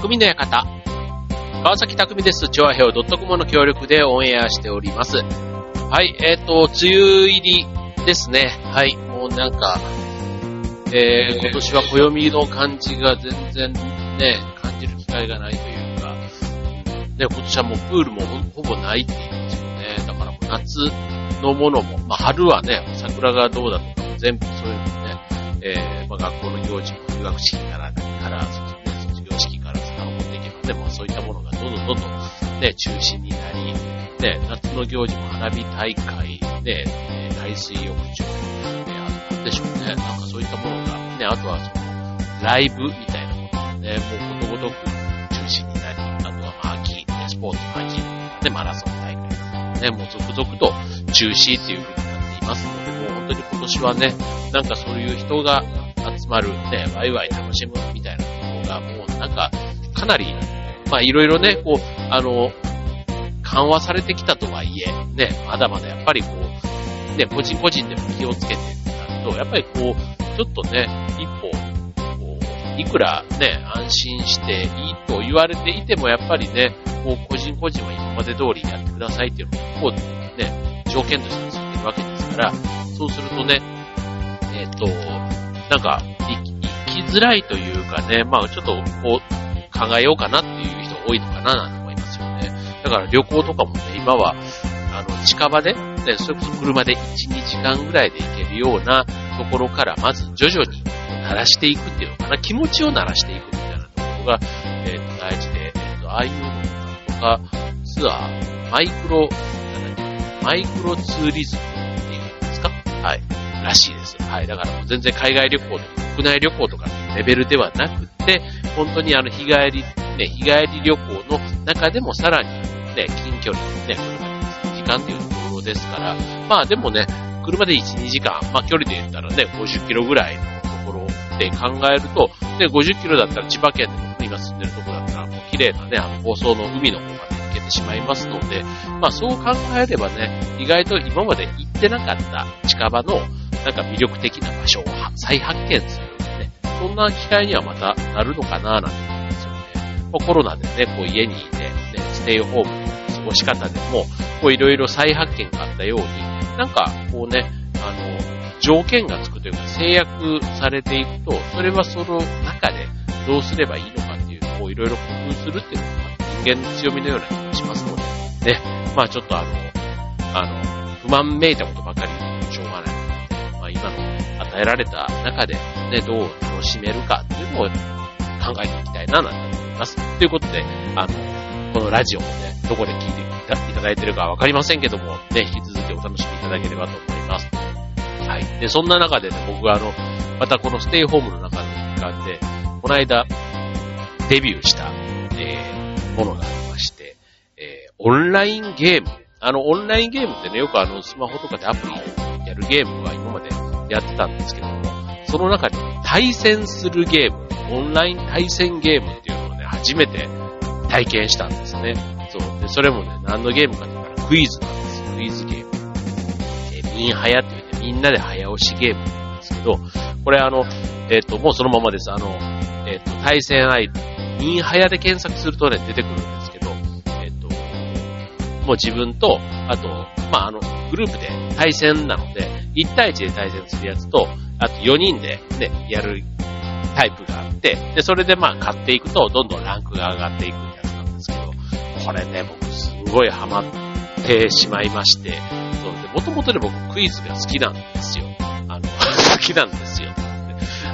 匠の館。川崎匠です。チョアヘオ .com の協力でオンエアしております。はい、えっ、ー、と、梅雨入りですね。はい、もうなんか、えー、今年は暦の感じが全然ね、感じる機会がないというか、ね、今年はもうプールもほぼないって言うんですよね。だからもう夏のものも、まあ春はね、桜がどうだとかも全部そういうのね、えー、まあ学校の行事も入学式からから卒業式から遡っていけばね、まあそういったものがどんどんどんどんね、中心になり、ね、夏の行事も花火大会、ね、海水浴場、ね、あとでしょうね、なんかそういったものが、ね、あとはその、ライブみたいなものがね、もうことごとく中心になり、あとはまあ秋、ね、スポーツの秋、ね、マラソン大会とかね、もう続々と中止っていう風になっていますので、もう本当に今年はね、なんかそういう人が集まる、ね、ワイワイ楽しむみたいなとことが、もうなんか、かなり、まあいろいろね、こう、あの、緩和されてきたとはいえ、ね、まだまだやっぱりこう、ね、個人個人でも気をつけてってなると、やっぱりこう、ちょっとね、一歩、こう、いくらね、安心していいと言われていても、やっぱりね、こう、個人個人は今まで通りやってくださいっていうのが、こう、ね、条件としてついてるわけですから、そうするとね、えっ、ー、と、なんか、生きづらいというかね、まあちょっとこう、考えようかなっていう人多いのかななんて思いますよね。だから旅行とかもね、今は、あの、近場で、ね、それこそ車で1、2時間ぐらいで行けるようなところから、まず徐々に慣らしていくっていうのかな、気持ちを慣らしていくみたいなところが、えっ、ー、と、大事で、えっ、ー、と、ああいうのとか、ツアー、マイクロ、マイクロツーリズムっていうんですか？はい。らしいです。はい。だからもう全然海外旅行とか国内旅行とかのレベルではなくて、本当にあの日帰り、ね、日帰り旅行の中でもさらにね、近距離ね、車で時間っていうところですから、まあでもね、車で1、2時間、まあ距離で言ったらね、50キロぐらいのところで考えると、ね、50キロだったら千葉県でも今住んでるところだったら、もう綺麗なね、あの放送の海の方まで行けてしまいますので、まあそう考えればね、意外と今まで行ってなかった近場のなんか魅力的な場所を再発見するね。そんな機会にはまたなるのかななんて思うんですよね。まコロナでね、こう家にいて、ね、ステイホームの過ごし方でも、こういろいろ再発見があったように、なんかこうね、あの、条件がつくというか制約されていくと、それはその中でどうすればいいのかっていうのをいろいろ工夫するっていうのが人間の強みのような気がしますので、ね、まあちょっとあの、あの、不満めいたことばかり与えられた中でね、どう楽しめるかっていうのを考えていきたいななんて思います。ということで、あの、このラジオもね、どこで聞いていただいてるかわかりませんけども、ね、引き続きお楽しみいただければと思います。はい。で、そんな中でね、僕があの、またこのステイホームの中の一環で、この間、デビューした、えー、ものがありまして、えー、オンラインゲーム。あの、オンラインゲームってね、よくあの、スマホとかでアプリでやるゲームは今までやってたんですけども、その中に対戦するゲーム、オンライン対戦ゲームっていうのをね、初めて体験したんですね。そう。で、それもね、何のゲームかって言ったらクイズなんですよ。クイズゲーム。えー、ミンハヤって言ってみんなで早押しゲームなんですけど、これあの、えっ、ー、と、もうそのままです。あの、えっ、ー、と、対戦相手、ミンハヤで検索するとね、出てくるんです、もう自分と、あと、まあ、あの、グループで対戦なので、1対1で対戦するやつと、あと4人でね、やるタイプがあって、で、それでまあ買っていくと、どんどんランクが上がっていくやつなんですけど、これね、僕すごいハマってしまいまして、そうで、もともとね、僕クイズが好きなんですよ。あの、好きなんですよ。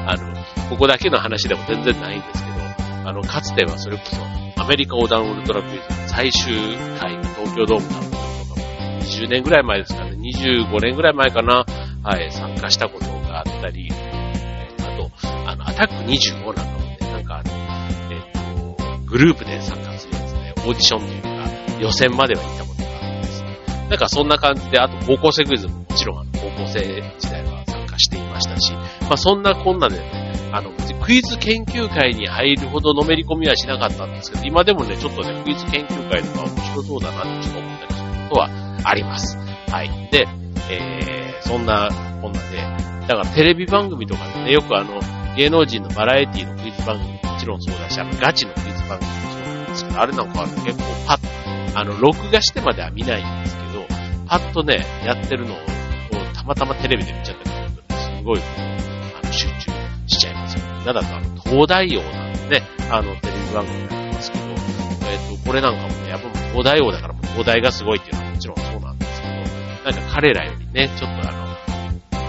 あの、ここだけの話でも全然ないんですけど、あの、かつてはそれこそ、アメリカ横断ウルトラクイズの最終回東京ドームだった20年ぐらい前ですかね、25年ぐらい前かな、はい、参加したことがあったり、あと、あの、アタック25なんかもね、なんかあの、えっ、と、グループで参加するやつで、オーディションっていうか、予選までは行ったことがあるんですね。なんかそんな感じで、あと高校生クイズももちろんあの、高校生時代は参加していましたし、まあそんなこんなでね、あの、クイズ研究会に入るほどのめり込みはしなかったんですけど、今でもね、ちょっとね、クイズ研究会とか面白そうだなってちょっと思ったりすることはあります。はい。で、えー、そんなこんなで、だからテレビ番組とかでね、よくあの、芸能人のバラエティのクイズ番組ももちろんそうだし、あの、ガチのクイズ番組もそうなんですけど、あれなんかは結構パッ、あの、録画してまでは見ないんですけど、パッとね、やってるのを、たまたまテレビで見ちゃったりすると、すごい、あの、集中。なんだと、あの、東大王なんでね、あの、テレビ番組になってますけど、えっ、と、これなんかもね、やっぱ東大王だから東大がすごいっていうのはもちろんそうなんですけど、なんか彼らよりね、ちょっとあの、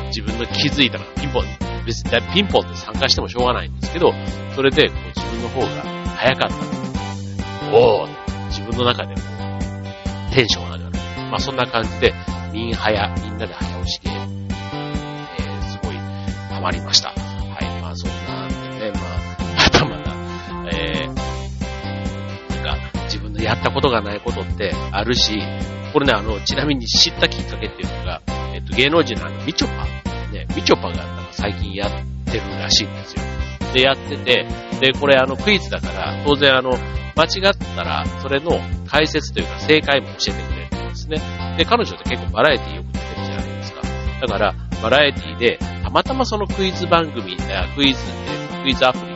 自分の気づいたらピンポン、別にピンポンで参加してもしょうがないんですけど、それでこう自分の方が早かったおお自分の中でもテンション上がる。まあそんな感じで、みん早、みんなで早押しゲーム、えー、すごいハマりました。やったことがないことってあるし、これね、あの、ちなみに知ったきっかけっていうのが、えっと、芸能人のあの、みちょぱ、ね、みちょぱがなんか最近やってるらしいんですよ。で、やってて、で、これあの、クイズだから、当然あの、間違ったら、それの解説というか正解も教えてくれるんですね。で、彼女って結構バラエティよく出てるじゃないですか。だから、バラエティで、たまたまそのクイズ番組、クイズで、クイズアプリ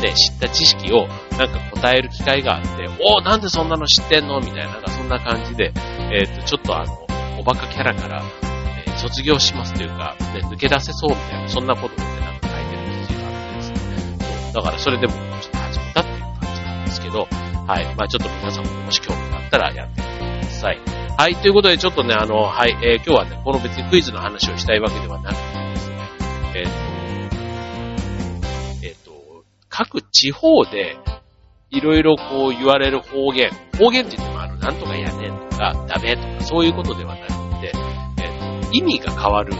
で、ね、知った知識をなんか答える機会があって、おーなんでそんなの知ってんの？みたいな、なんかそんな感じで、えっ、と、ちょっとあの、おバカキャラから、えー、卒業しますというか、ね、抜け出せそうみたいな、そんなことってなんか書いてる記事があってですね。そう。だからそれでもちょっと始めたっていう感じなんですけど、はい。まあちょっと皆さんももし興味があったらやってみてください。はい。ということで、ちょっとね、あの、はい、えー、今日はね、この別にクイズの話をしたいわけではなくてですね、えっ、と、えっ、と、各地方で、いろいろこう言われる方言。方言って言ってもあの、なんとかやねんとか、ダメとか、そういうことではなくて、えっ、と、意味が変わる、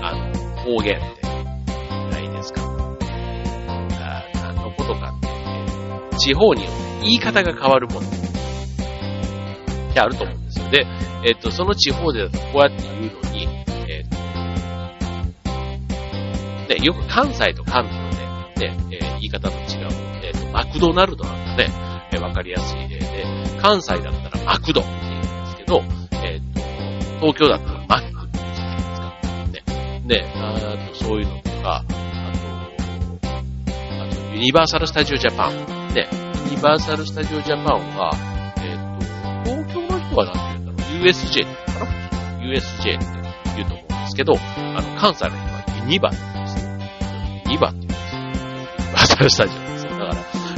あの、方言ってないですか。あ何のことかって、地方によって言い方が変わるものってあると思うんですよ。で、えっ、と、その地方でこうやって言うのに、えっ、と、ね、よく関西と関東で、ね、えー、言い方の違う、えっ、と、マクドナルドなんかね、えー、わかりやすい例で、関西だったらマクドって言うんですけど、えっ、と、東京だったらマックって言うじゃないです。ね。で、あとそういうのとか、あと、あとユニバーサル・スタジオ・ジャパン。ね、ユニバーサル・スタジオ・ジャパンは、えっ、と、東京の人は何て言うんだろう ?USJ って言うかな ?USJ って言うと思うんですけど、あの、関西の人はユニバって言うんですよ。ユニバって言うんです。ユニバーサル・スタジオ。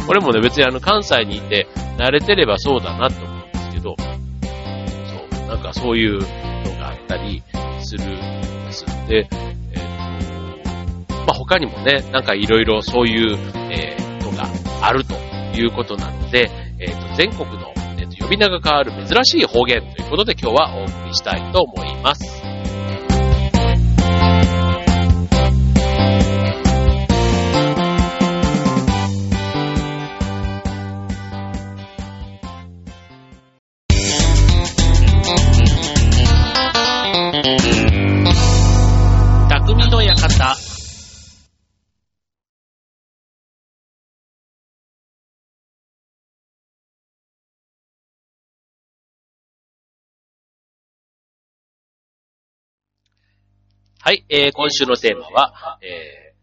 これもね、別にあの、関西にいて、慣れてればそうだなと思うんですけど、そう、なんかそういうのがあったりするんです。で、えっ、と、まあ、他にもね、なんかいろいろそういう、えー、のがあるということなので、えっ、と、全国の、えーと、呼び名が変わる珍しい方言ということで今日はお送りしたいと思います。はい、えー、今週のテーマは、えー、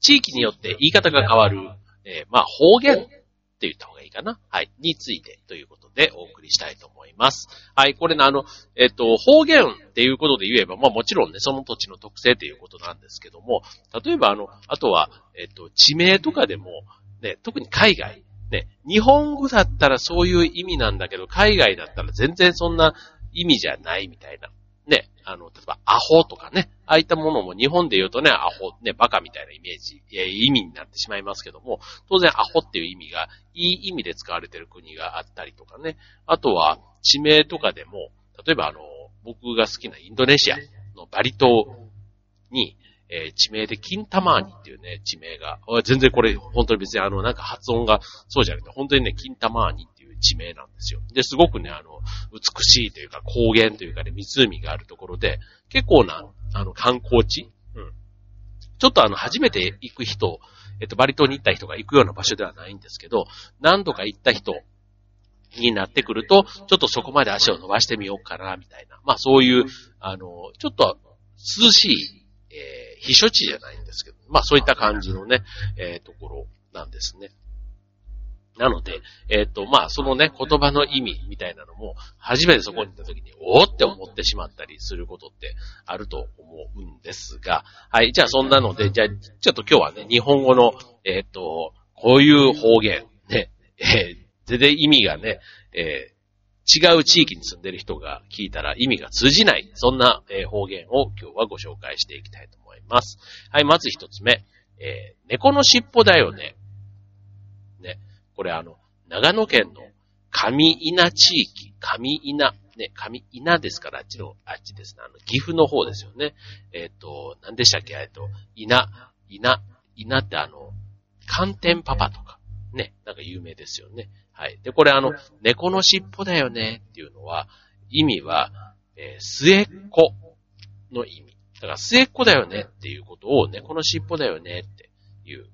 地域によって言い方が変わる、えー、まあ、方言って言った方がいいかな。はい、についてということでお送りしたいと思います。はい、これね、あの、えっ、ー、と、方言っていうことで言えば、まあもちろんね、その土地の特性ということなんですけども、例えばあの、あとは、えっ、ー、と、地名とかでも、ね、特に海外、ね、日本語だったらそういう意味なんだけど、海外だったら全然そんな意味じゃないみたいな。あの、例えば、アホとかね、ああいったものも日本で言うとね、アホ、ね、バカみたいなイメージ、え意味になってしまいますけども、当然アホっていう意味が、いい意味で使われてる国があったりとかね、あとは、地名とかでも、例えばあの、僕が好きなインドネシアのバリ島に、え、地名でキンタマーニっていうね、地名が、全然これ、本当に別にあの、なんか発音がそうじゃなくて、本当にね、キンタマーニ地名なんですよ。で、すごくね、あの、美しいというか、高原というかね、湖があるところで、結構な、あの、観光地うん。ちょっとあの、初めて行く人、えっと、バリ島に行った人が行くような場所ではないんですけど、何度か行った人になってくると、ちょっとそこまで足を伸ばしてみようかな、みたいな。まあそういう、あの、ちょっと涼しい、えー、避暑地じゃないんですけどまあそういった感じのね、えー、ところなんですね。なので、えっ、ー、と、まあ、そのね、言葉の意味みたいなのも、初めてそこに行った時に、おおって思ってしまったりすることってあると思うんですが、はい、じゃあそんなので、じゃあ、ちょっと今日はね、日本語の、えっ、ー、と、こういう方言、ね、えー、全然意味がね、えー、違う地域に住んでる人が聞いたら意味が通じない、そんな、え方言を今日はご紹介していきたいと思います。はい、まず一つ目、え、猫の尻尾だよね。これあの、長野県の上稲地域、上稲、ね、上稲ですから、あっちの、あっちですね、あの、岐阜の方ですよね。えっ、ー、と、何でしたっけ、えっと、稲、稲、稲ってあの、寒天パパとか、ね、なんか有名ですよね。はい。で、これあの、猫の尻尾だよねっていうのは、意味は、えー、末っ子の意味。だから末っ子だよねっていうことを猫の尻尾だよねっていう。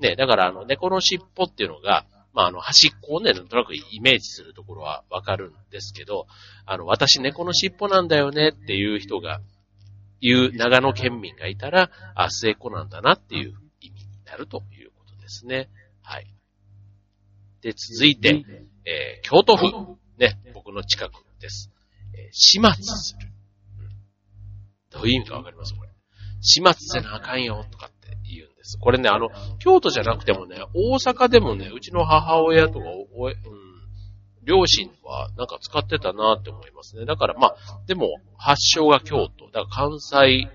ね、だからあの、猫の尻尾っていうのが、まあ、あの、端っこをね、なんとなくイメージするところはわかるんですけど、あの、私猫の尻尾なんだよねっていう人が、言う長野県民がいたら、あ、末っ子なんだなっていう意味になるということですね。はい。で、続いて、えー、京都府、ね、僕の近くです。えー、始末する。どういう意味かわかります？これ。始末せなあかんよ、とかです。これね、あの、京都じゃなくてもね、大阪でもね、うちの母親とか、おえ、うん、両親はなんか使ってたなって思いますね。だからまあ、でも発祥が京都。だから関西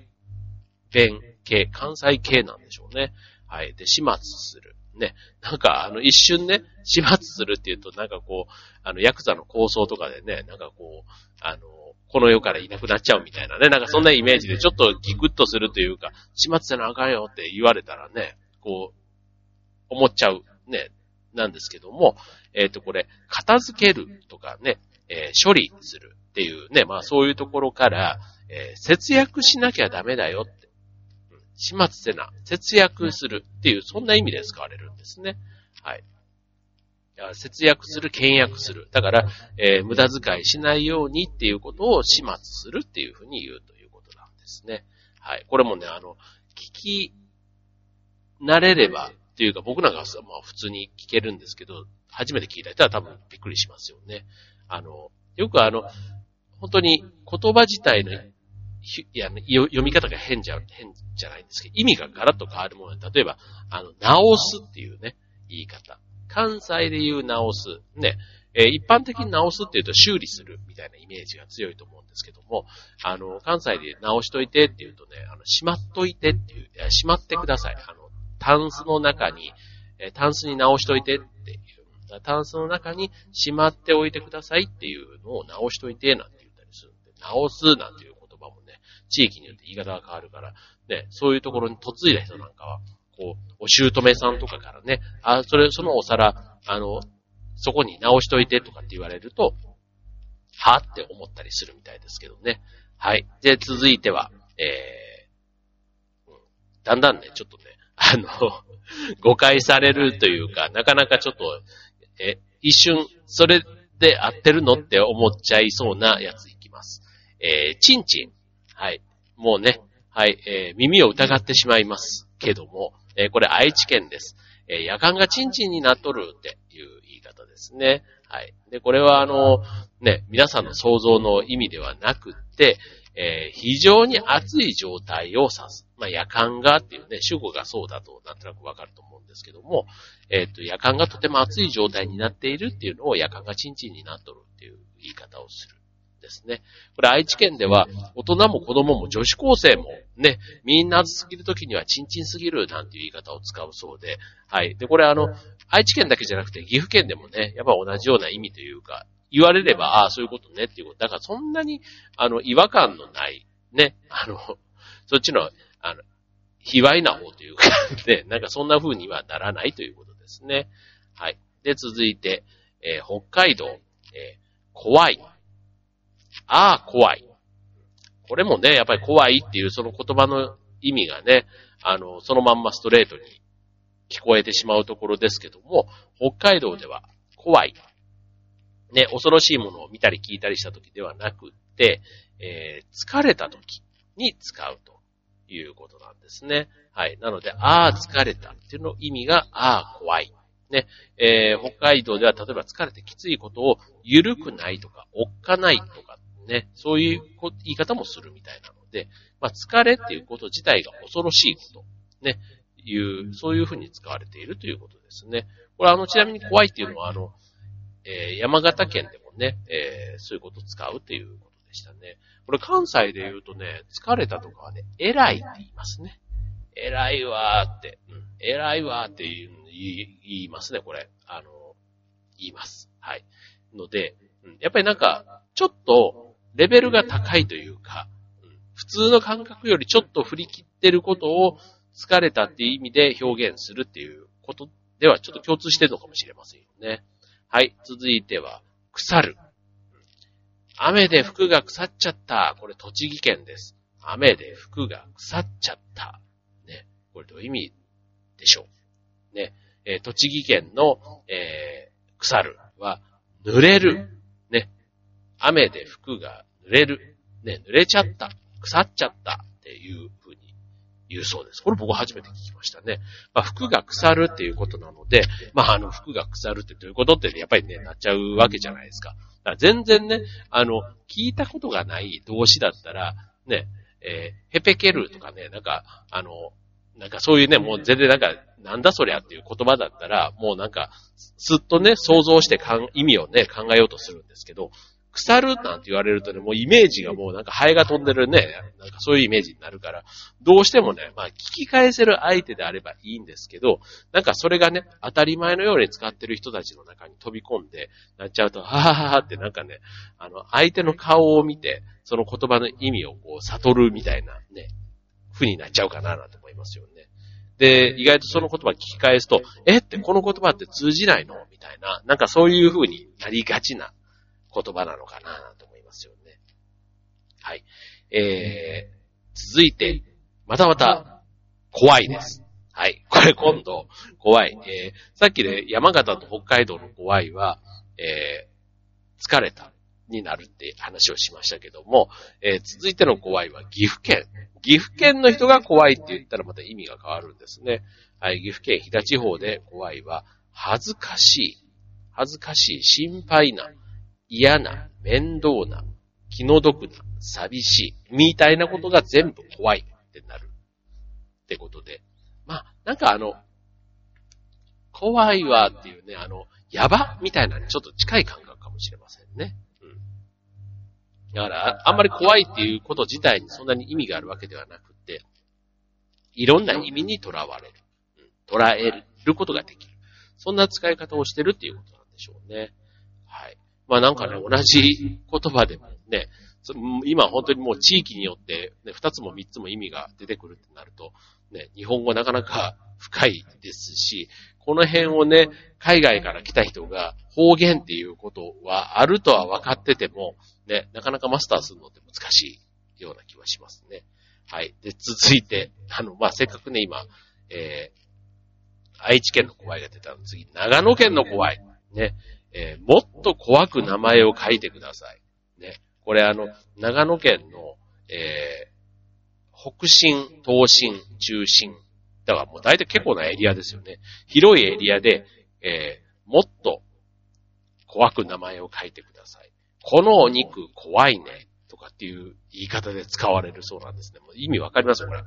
弁系、関西系なんでしょうね。はい。で、始末する。ね。なんか、あの、一瞬ね、始末するっていうと、なんかこう、あの、ヤクザの構想とかでね、なんかこう、あの、この世からいなくなっちゃうみたいなね、なんかそんなイメージでちょっとギクッとするというか、始末せなあかんよって言われたらね、こう、思っちゃう、ね、なんですけども、えっ、ー、と、これ、片付けるとかね、えー、処理するっていうね、まあそういうところから、えー、節約しなきゃダメだよって、始末せな、節約するっていう、そんな意味で使われるんですね。はい。節約する、倹約する。だから、えー、無駄遣いしないようにっていうことを始末するっていうふうに言うということなんですね。はい。これもね、あの、聞き慣れれば、っていうか僕なんかはまあ普通に聞けるんですけど、初めて聞いた人は多分びっくりしますよね。あの、よくあの、本当に言葉自体のいや読み方が変じゃ、変じゃないんですけど、意味がガラッと変わるもので、例えば、あの、直すっていうね、言い方。関西で言う直す。ね。えー、一般的に直すって言うと修理するみたいなイメージが強いと思うんですけども、あの、関西で直しといてって言うとね、あの、しまっといてっていう、しまってください。あの、タンスの中に、えー、タンスに直しといてっていう、タンスの中にしまっておいてくださいっていうのを直しといてなんて言ったりするんで、直すなんていう言葉もね、地域によって言い方が変わるから、ね、そういうところに嫁いだ人なんかは、こう、お姑さんとかからね、あ、それ、そのお皿、あの、そこに直しといてとかって言われると、はって思ったりするみたいですけどね。はい。で、続いては、えー、だんだんね、ちょっとね、あの、誤解されるというか、なかなかちょっと、え、一瞬、それで合ってるのって思っちゃいそうなやついきます。えー、チンチン。はい。もうね、はい、えー、耳を疑ってしまいますけども、え、これ愛知県です。え、夜間がチンチンになっとるっていう言い方ですね。はい。で、これはあの、ね、皆さんの想像の意味ではなくって、えー、非常に暑い状態を指す。まあ、夜間がっていうね、主語がそうだとなんとなくわかると思うんですけども、えっ、と、夜間がとても暑い状態になっているっていうのを夜間がチンチンになっとるっていう言い方をする。ですね。これ愛知県では大人も子供も女子高生もね、みんな暑すぎる時にはチンチンすぎるなんていう言い方を使うそうで、はい。で、これあの、愛知県だけじゃなくて岐阜県でもね、やっぱ同じような意味というか、言われれば、ああ、そういうことねっていうこと。だからそんなに、あの、違和感のない、ね、あの、そっちの、あの、卑猥な方というか、ね、なんかそんな風にはならないということですね。はい。で、続いて、えー、北海道、えー、怖い。ああ、怖い。これもね、やっぱり怖いっていうその言葉の意味がね、あの、そのまんまストレートに聞こえてしまうところですけども、北海道では怖い。ね、恐ろしいものを見たり聞いたりした時ではなくって、えー、疲れた時に使うということなんですね。はい。なので、ああ、疲れたっていうの意味が、ああ、怖い。ね。えー、北海道では例えば疲れてきついことを、ゆるくないとか、おっかないとか、ね。そういう言い方もするみたいなので、まあ、疲れっていうこと自体が恐ろしいこと。ね。いう、そういうふうに使われているということですね。これあの、ちなみに怖いっていうのは、あの、えー、山形県でもね、えー、そういうことを使うっていうことでしたね。これ関西で言うとね、疲れたとかはね、偉いって言いますね。偉いわーって、うん、偉いわーって言言いますね、これ。あの、言います。はい。ので、うん、やっぱりなんか、ちょっと、レベルが高いというか、普通の感覚よりちょっと振り切ってることを疲れたっていう意味で表現するっていうことではちょっと共通してるのかもしれませんよね。はい。続いては、腐る。雨で服が腐っちゃった。これ栃木県です。雨で服が腐っちゃった。ね。これどういう意味でしょう？ね。えー、栃木県の、えー、腐るは、濡れる。雨で服が濡れる。ね。濡れちゃった。腐っちゃったっていう風に言うそうです。これ僕初めて聞きましたね。まあ、服が腐るっていうことなので、まあ、あの、服が腐るってどういうことってね、やっぱりね、なっちゃうわけじゃないですか。だから全然ね、あの、聞いたことがない動詞だったら、ね、えー、ヘペケルとかね、なんか、あの、なんかそういうね、もう全然なんか、なんだそりゃっていう言葉だったら、もうなんか、すっとね、想像してかん意味をね、考えようとするんですけど、腐るなんて言われるとね、もうイメージがもうなんかハエが飛んでるね、なんかそういうイメージになるから、どうしてもね、まあ聞き返せる相手であればいいんですけど、なんかそれがね、当たり前のように使ってる人たちの中に飛び込んで、なっちゃうと、ははははってなんかね、あの、相手の顔を見て、その言葉の意味をこう悟るみたいなね、風になっちゃうかななんて思いますよね。で、意外とその言葉聞き返すと、えってこの言葉って通じないのみたいな、なんかそういう風になりがちな言葉なのかなと思いますよね。はい。えー、続いて、またまた、怖いです。はい。これ今度、怖い。えー、さっきで、ね、山形と北海道の怖いは、えー、疲れたになるって話をしましたけども、えー、続いての怖いは岐阜県。岐阜県の人が怖いって言ったらまた意味が変わるんですね。はい。岐阜県飛騨地方で怖いは、恥ずかしい。恥ずかしい、心配な、嫌な、面倒な、気の毒な、寂しい、みたいなことが全部怖いってなる。ってことで。まあ、なんかあの、怖いわっていうね、あの、やばみたいなちょっと近い感覚かもしれませんね。うん。だから、あんまり怖いっていうこと自体にそんなに意味があるわけではなくて、いろんな意味にとらわれる。うん、捉えることができる。そんな使い方をしてるっていうことなんでしょうね。はい。まあなんかね、同じ言葉でもね、今本当にもう地域によってね、二つも三つも意味が出てくるってなると、ね、日本語なかなか深いですし、この辺をね、海外から来た人が方言っていうことはあるとは分かってても、ね、なかなかマスターするのって難しいような気はしますね。はい。で、続いて、あの、まあ、せっかくね、今、えー、愛知県の怖いが出たの次、長野県の怖い。ね。えー、もっと怖く名前を書いてください。ね。これあの、長野県の、えー、北進、東進、中心。だからもう大体結構なエリアですよね。広いエリアで、えー、もっと怖く名前を書いてください。このお肉怖いね。とかっていう言い方で使われるそうなんですね。もう意味わかります、これ。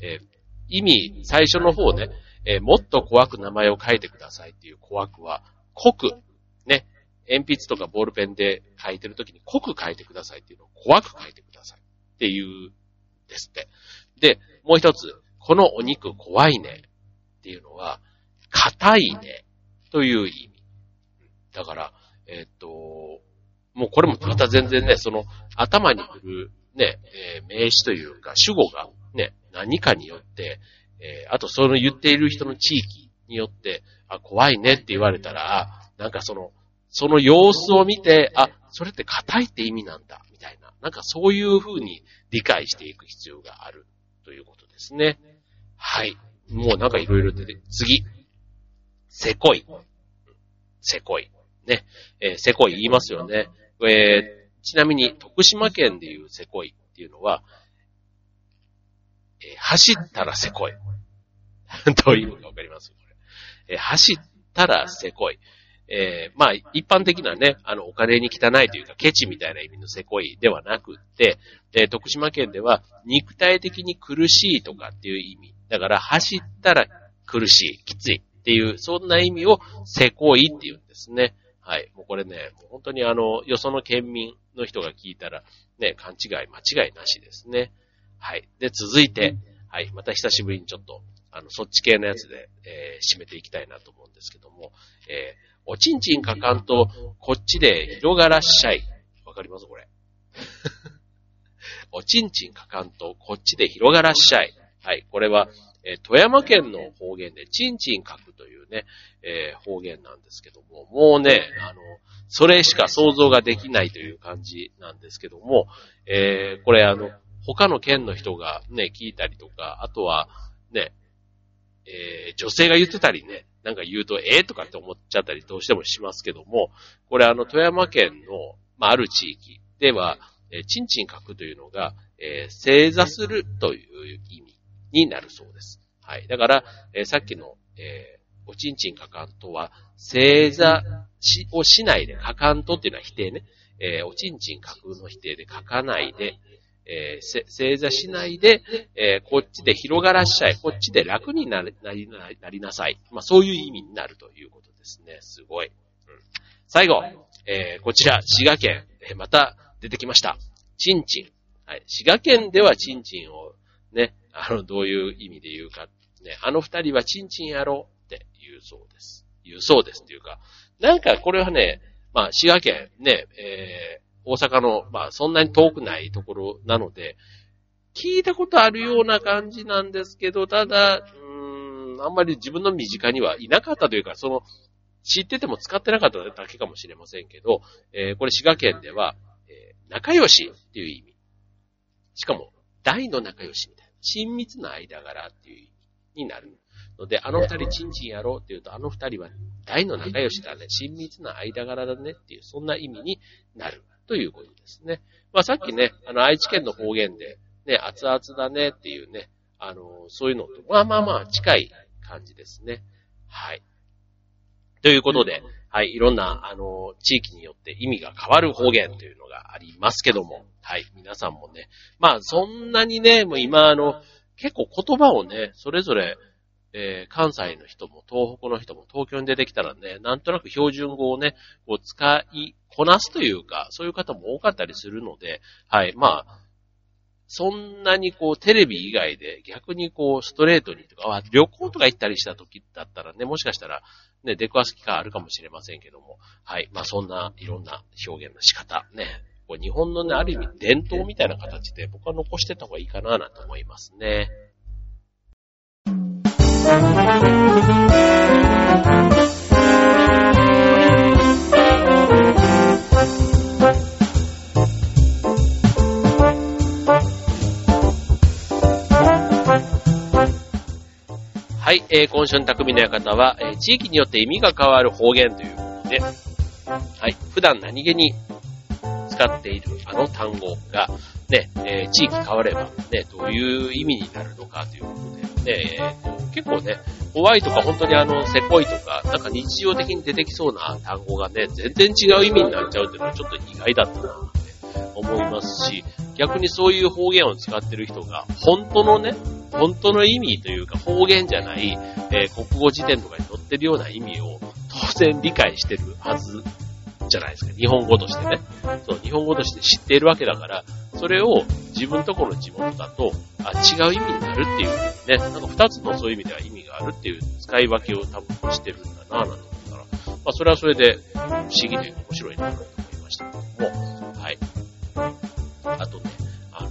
えー、意味、最初の方ね、えー、もっと怖く名前を書いてくださいっていう怖くは、濃く、ね、鉛筆とかボールペンで書いてるときに濃く書いてくださいっていうのを怖く書いてくださいっていうんですって。で、もう一つ、このお肉怖いねっていうのは、硬いねという意味。だから、え、っと、もうこれもまた全然ね、その頭に来るね、えー、名詞というか主語がね、何かによって、えー、あとその言っている人の地域によって、あ、怖いねって言われたら、なんかその、その様子を見て、あ、それって硬いって意味なんだ、みたいな。なんかそういう風に理解していく必要があるということですね。はい。もうなんかいろいろ出て、次。せこい。せこい。ね。えー、せこい言いますよね。えー、ちなみに徳島県でいうせこいっていうのは、えー、走ったらせこい。どういう意味かわかります？これ。えー、走ったらせこい。えー、まあ、一般的なね、あの、お金に汚いというか、ケチみたいな意味のせこいではなくって、で、徳島県では、肉体的に苦しいとかっていう意味。だから、走ったら苦しい、きついっていう、そんな意味をせこいって言うんですね。はい。もうこれね、もう本当にあの、よその県民の人が聞いたら、ね、勘違い、間違いなしですね。はい。で、続いて、はい。また久しぶりにちょっと、あの、そっち系のやつで、えー、締めていきたいなと思うんですけども、えー、おちんちんかかんと、こっちで広がらっしゃい。わかりますこれ。おちんちんかかんと、こっちで広がらっしゃい。はい。これは、えー、富山県の方言で、ちんちんかくというね、えー、方言なんですけども、もうね、あの、それしか想像ができないという感じなんですけども、えー、これあの、他の県の人がね、聞いたりとか、あとは、ね、えー、女性が言ってたりね、なんか言うと、ええー、とかって思っちゃったりどうしてもしますけども、これあの、富山県の、まあ、ある地域では、えー、ちんちん書くというのが、えー、正座するという意味になるそうです。はい。だから、えー、さっきの、えー、おちんちんかかんとは、正座し、をしないで、かかんとっていうのは否定ね。えー、おちんちん架空の否定で書かないで、えー、正座しないで、えー、こっちで広がらっしゃい。こっちで楽になりなりなりなさい。まあ、そういう意味になるということですね。すごい。うん、最後、えー、こちら、滋賀県、え、また出てきました。ちんちん。はい。滋賀県ではちんちんをね、あの、どういう意味で言うか。ね、あの二人はちんちんやろうって言うそうです。言うそうですっていうか、なんかこれはね、まあ、滋賀県ね、えー、大阪の、まあ、そんなに遠くないところなので、聞いたことあるような感じなんですけど、ただ、うーん、あんまり自分の身近にはいなかったというか、その、知ってても使ってなかっただけかもしれませんけど、えー、これ滋賀県では、えー、仲良しっていう意味。しかも、大の仲良しみたいな。親密な間柄っていう意味になる。ので、あの二人チンチンやろうって言うと、あの二人は大の仲良しだね、親密な間柄だねっていう、そんな意味になるということですね。まあさっきね、あの愛知県の方言で、ね、熱々だねっていうね、あの、そういうのと、まあまあまあ近い感じですね。はい。ということで、はい、いろんな、あの、地域によって意味が変わる方言というのがありますけども、はい、皆さんもね、まあそんなにね、もう今あの、結構言葉をね、それぞれえー、関西の人も東北の人も東京に出てきたらね、なんとなく標準語をね、こう使いこなすというか、そういう方も多かったりするので、はい、まあ、そんなにこうテレビ以外で逆にこうストレートにとか、旅行とか行ったりした時だったらね、もしかしたらね、出くわす機会あるかもしれませんけども、はい、まあそんないろんな表現の仕方、ね、こう日本のね、ある意味伝統みたいな形で僕は残してた方がいいかななんて思いますね。はい、えー、今週の匠の館は、えー、地域によって意味が変わる方言ということで、はい、普段何気に使っているあの単語が、ね、えー、地域変われば、ね、どういう意味になるのかということで、ね、えー結構ね、怖いとか本当にあの、せこいとか、なんか日常的に出てきそうな単語がね、全然違う意味になっちゃうっていうのはちょっと意外だったなって思いますし、逆にそういう方言を使ってる人が、本当のね、本当の意味というか方言じゃない、えー、国語辞典とかに載ってるような意味を当然理解してるはずじゃないですか。日本語としてね。そう、日本語として知っているわけだから、それを自分とこの地元だと、あ、違う意味になるっていうね、なんか二つのそういう意味では意味があるっていう使い分けを多分してるんだなぁなんて思ったら、まあそれはそれで不思議で面白いなと思いましたけども、はい。あとね、あの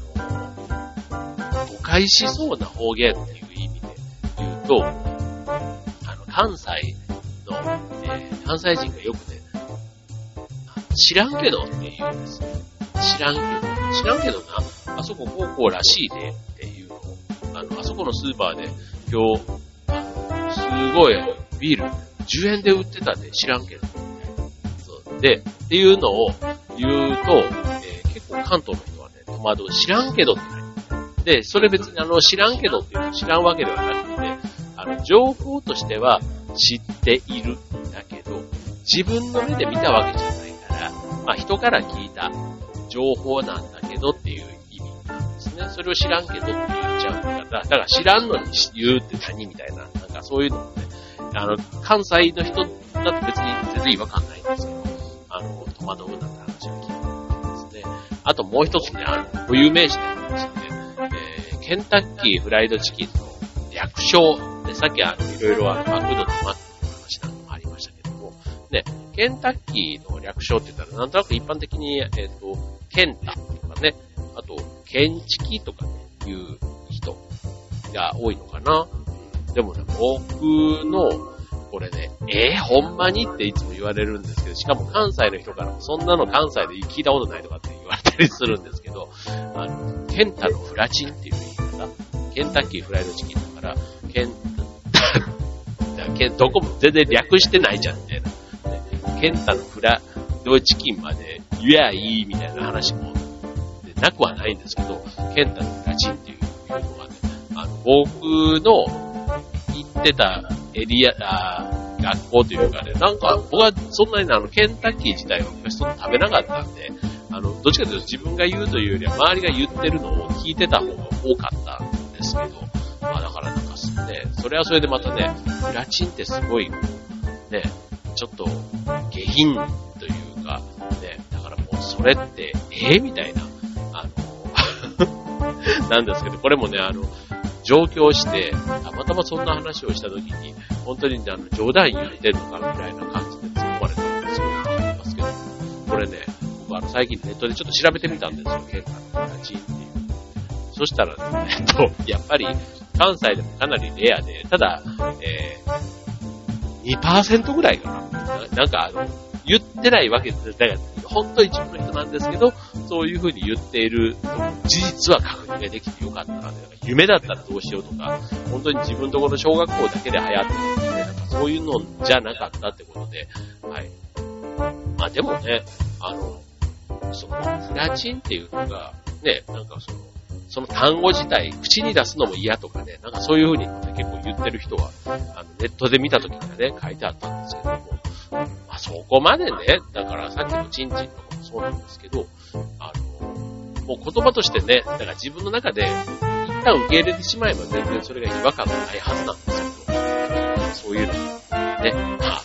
誤解しそうな方言っていう意味で言うと、あの、関西の、えー、関西人がよくね、知らんけどって言うんですよ。知らんけど。知らんけどな、あそこ高校らしいでっていうの、あの、あそこのスーパーで今日、すごいビール10円で売ってたんで知らんけど。そうで、っていうのを言うと、えー、結構関東の人はね、戸惑う。知らんけどって何で、それ別にあの、知らんけどっていうと知らんわけではなくて、あの、情報としては知っているんだけど、自分の目で見たわけじゃないから、まあ人から聞いた情報なんだそれを知らんけどって言っちゃうんだから、だから知らんのに言うって何みたいな、なんかそういうのもね、あの、関西の人だと別に全然違和感ないんですけど、あの、戸惑うなんて話を聞いてですね。あともう一つね、あの、固有名詞でありましてね、えー、ケンタッキーフライドチキンの略称、ね、さっきあの、いろいろあの、マクドとマックの話なんかもありましたけども、ね、ケンタッキーの略称って言ったら、なんとなく一般的に、えっ、ー、と、ケンタとかね、あと、ケンチキとかねいう人が多いのかな。でもね、僕の、これね、えー、ほんまにっていつも言われるんですけど、しかも関西の人からもそんなの関西で聞いたことないとかって言われたりするんですけど、あの、ケンタのフラチンっていう言い方。ケンタッキーフライドチキンだから、ケンタ、ケン、どこも全然略してないじゃん、みたいな。ケンタのフラドチキンまで言えばいいみたいな話も、なくはないんですけど、ケンタのフラチンっていうのはね、あの、僕の行ってたエリア、あ学校というかね、なんか僕はそんなにあの、ケンタッキー自体は昔そんな食べなかったんで、あの、どっちかというと自分が言うというよりは周りが言ってるのを聞いてた方が多かったんですけど、まあだからなんかね、それはそれでまたね、プラチンってすごい、ね、ちょっと下品というか、ね、だからもうそれって、ええー、みたいな、なんですけど、これもね、あの、上京して、たまたまそんな話をした時に、本当にねあの冗談言ってるのかなぐらいな感じで突っ込まれたんですごいと思いますけど、これね、僕あの最近ネットでちょっと調べてみたんですよ、ケンタの形っていう。そしたらね、えっと、やっぱり関西でもかなりレアで、ただ、えー、2%ぐらいかな。なんかあの、言ってないわけです。だから、本当に一部の人なんですけど、そういうふうに言っている事実は確認ができてよかったな夢だったらどうしようとか、本当に自分とこの小学校だけで流行ってるんで、ね、なんかそういうのじゃなかったってことで、はい。まあでもね、あの、その、フラチンっていうのが、ね、なんかその、その単語自体、口に出すのも嫌とかね、なんかそういう風に、結構言ってる人は、あの、ネットで見た時にはね、書いてあったんですけども、まあそこまでね、だからさっきのチンチンとかそうなんですけど、あの、もう言葉としてね、だから自分の中で、一旦受け入れてしまえば全然それが違和感がないはずなんですけど、そういうのね、まあ、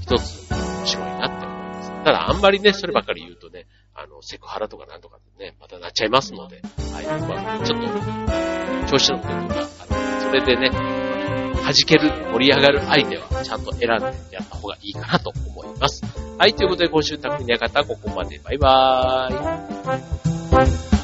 一つ面白いなって思います。ただあんまりね、そればっかり言うとね、あの、セクハラとかなんとかね、またなっちゃいますので、はい、まあ、ちょっと、調子乗ってるとか、あの、それでね、弾ける、盛り上がる相手はちゃんと選んでやった方がいいかなと思います。はい、ということで今週匠の館ここまで。バイバーイ。